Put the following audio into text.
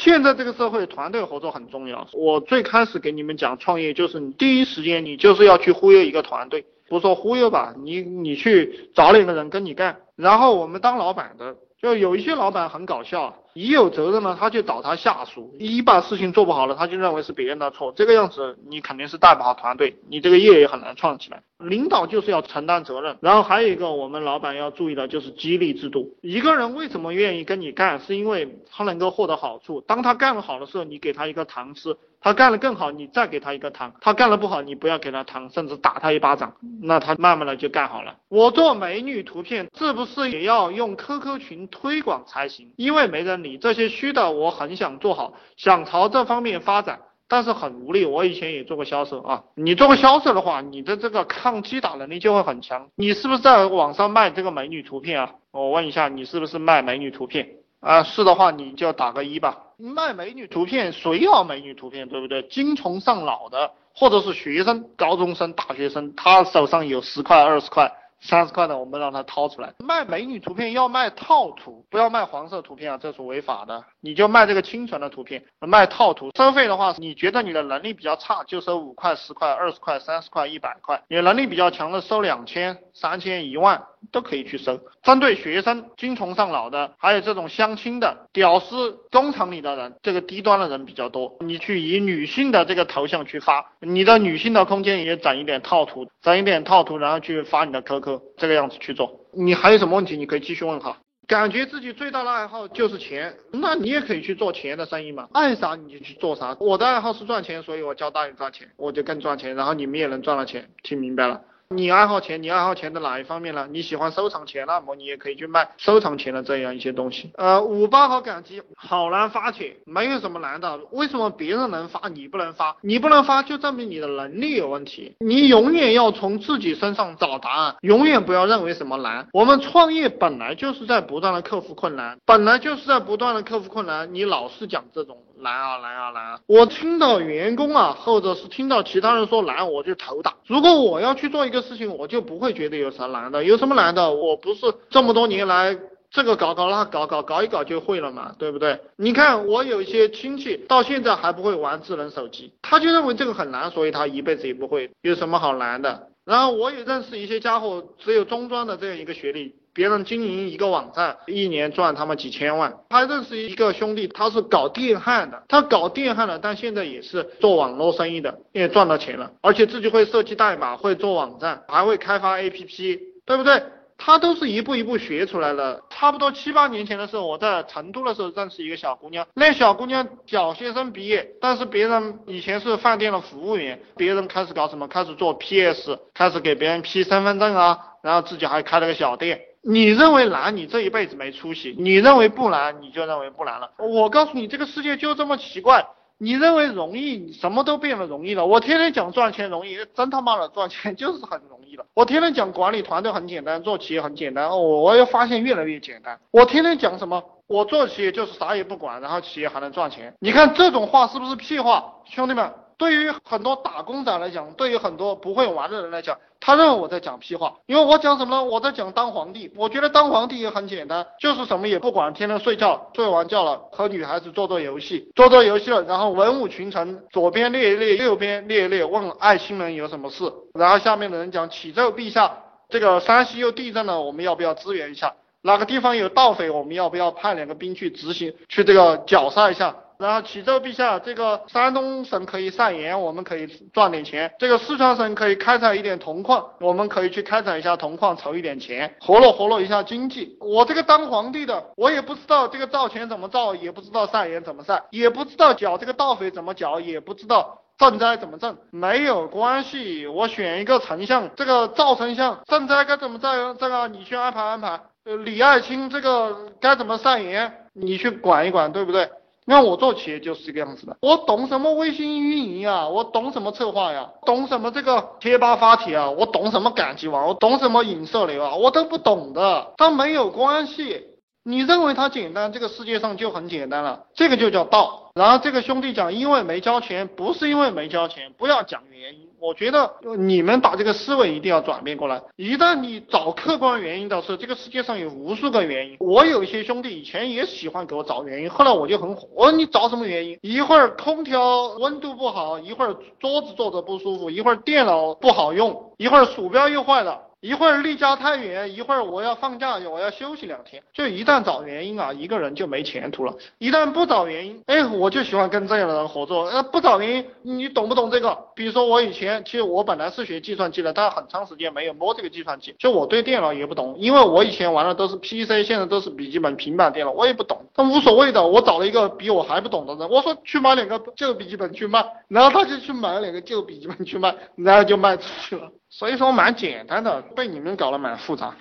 现在这个社会，团队合作很重要。我最开始给你们讲创业，就是你第一时间你就是要去忽悠一个团队，不说忽悠吧，你你去找两个人跟你干，然后我们当老板的。就有一些老板很搞笑，一有责任呢，他就找他下属，一把事情做不好了，他就认为是别人的错，这个样子你肯定是带不好团队，你这个业也很难创起来。领导就是要承担责任，然后还有一个我们老板要注意的就是激励制度。一个人为什么愿意跟你干，是因为他能够获得好处。当他干得好的时候，你给他一个糖吃。他干得更好，你再给他一个糖；他干得不好，你不要给他糖，甚至打他一巴掌，那他慢慢的就干好了。我做美女图片，是不是也要用 QQ 群推广才行？因为没人理你这些虚的，我很想做好，想朝这方面发展，但是很无力。我以前也做过销售啊，你做过销售的话，你的这个抗击打能力就会很强。你是不是在网上卖这个美女图片啊？我问一下，你是不是卖美女图片？啊，是的话你就打个一吧。卖美女图片，谁要美女图片，对不对？精虫上脑的，或者是学生、高中生、大学生，他手上有十块、二十块。三十块的，我们让他掏出来卖美女图片，要卖套图，不要卖黄色图片啊，这是违法的。你就卖这个清纯的图片，卖套图。收费的话，你觉得你的能力比较差，就收五块、十块、二十块、三十块、一百块。你能力比较强的，收两千、三千、一万都可以去收。针对学生、精虫上脑的，还有这种相亲的、屌丝、工厂里的人，这个低端的人比较多。你去以女性的这个头像去发，你的女性的空间也整一点套图，整一点套图，然后去发你的 QQ。这个样子去做，你还有什么问题？你可以继续问哈。感觉自己最大的爱好就是钱，那你也可以去做钱的生意嘛。爱啥你就去做啥。我的爱好是赚钱，所以我教大家赚钱，我就更赚钱，然后你们也能赚到钱。听明白了？你爱好钱，你爱好钱的哪一方面呢？你喜欢收藏钱，那么你也可以去卖收藏钱的这样一些东西。呃，五八好感激，好难发帖，没有什么难的。为什么别人能发，你不能发？你不能发，就证明你的能力有问题。你永远要从自己身上找答案，永远不要认为什么难。我们创业本来就是在不断的克服困难，本来就是在不断的克服困难。你老是讲这种。难啊难啊难啊！我听到员工啊，或者是听到其他人说难，我就头大。如果我要去做一个事情，我就不会觉得有啥难的。有什么难的？我不是这么多年来这个搞搞那搞搞搞一搞就会了嘛，对不对？你看我有一些亲戚到现在还不会玩智能手机，他就认为这个很难，所以他一辈子也不会。有什么好难的？然后我也认识一些家伙，只有中专的这样一个学历。别人经营一个网站，一年赚他们几千万。还认识一个兄弟，他是搞电焊的，他搞电焊的，但现在也是做网络生意的，也赚到钱了，而且自己会设计代码，会做网站，还会开发 APP，对不对？他都是一步一步学出来的。差不多七八年前的时候，我在成都的时候认识一个小姑娘，那小姑娘小学生毕业，但是别人以前是饭店的服务员，别人开始搞什么，开始做 PS，开始给别人批身份证啊，然后自己还开了个小店。你认为难，你这一辈子没出息；你认为不难，你就认为不难了。我告诉你，这个世界就这么奇怪。你认为容易，你什么都变得容易了。我天天讲赚钱容易，真他妈的赚钱就是很容我天天讲管理团队很简单，做企业很简单。哦，我又发现越来越简单。我天天讲什么？我做企业就是啥也不管，然后企业还能赚钱。你看这种话是不是屁话，兄弟们？对于很多打工仔来讲，对于很多不会玩的人来讲，他认为我在讲屁话，因为我讲什么呢？我在讲当皇帝。我觉得当皇帝也很简单，就是什么也不管，天天睡觉，睡完觉了和女孩子做做游戏，做做游戏了，然后文武群臣左边列一列，右边列一列，问爱卿人有什么事，然后下面的人讲启奏陛下，这个山西又地震了，我们要不要支援一下？哪个地方有盗匪，我们要不要派两个兵去执行，去这个绞杀一下？然后启奏陛下，这个山东省可以晒盐，我们可以赚点钱；这个四川省可以开采一点铜矿，我们可以去开采一下铜矿，筹一点钱，活络活络一下经济。我这个当皇帝的，我也不知道这个造钱怎么造，也不知道晒盐怎么晒，也不知道剿这个盗匪怎么剿，也不知道赈灾怎么赈。没有关系，我选一个丞相，这个赵丞相赈灾该怎么赈，这个你去安排安排。呃，李爱卿这个该怎么晒盐，你去管一管，对不对？那我做企业就是这个样子的，我懂什么微信运营啊，我懂什么策划呀，懂什么这个贴吧发帖啊，我懂什么赶集网，我懂什么影射流啊，我都不懂的，它没有关系。你认为它简单，这个世界上就很简单了，这个就叫道。然后这个兄弟讲，因为没交钱，不是因为没交钱，不要讲原因。我觉得你们把这个思维一定要转变过来。一旦你找客观原因的时候，这个世界上有无数个原因。我有一些兄弟以前也喜欢给我找原因，后来我就很火。我说你找什么原因？一会儿空调温度不好，一会儿桌子坐着不舒服，一会儿电脑不好用，一会儿鼠标又坏了。一会儿离家太远，一会儿我要放假，我要休息两天。就一旦找原因啊，一个人就没前途了。一旦不找原因，哎，我就喜欢跟这样的人合作。呃，不找原因，你懂不懂这个？比如说我以前，其实我本来是学计算机的，但很长时间没有摸这个计算机，就我对电脑也不懂，因为我以前玩的都是 PC，现在都是笔记本、平板电脑，我也不懂。那无所谓的，我找了一个比我还不懂的人，我说去买两个旧笔记本去卖，然后他就去买了两个旧笔记本去卖，然后就卖出去了。所以说蛮简单的，被你们搞得蛮复杂。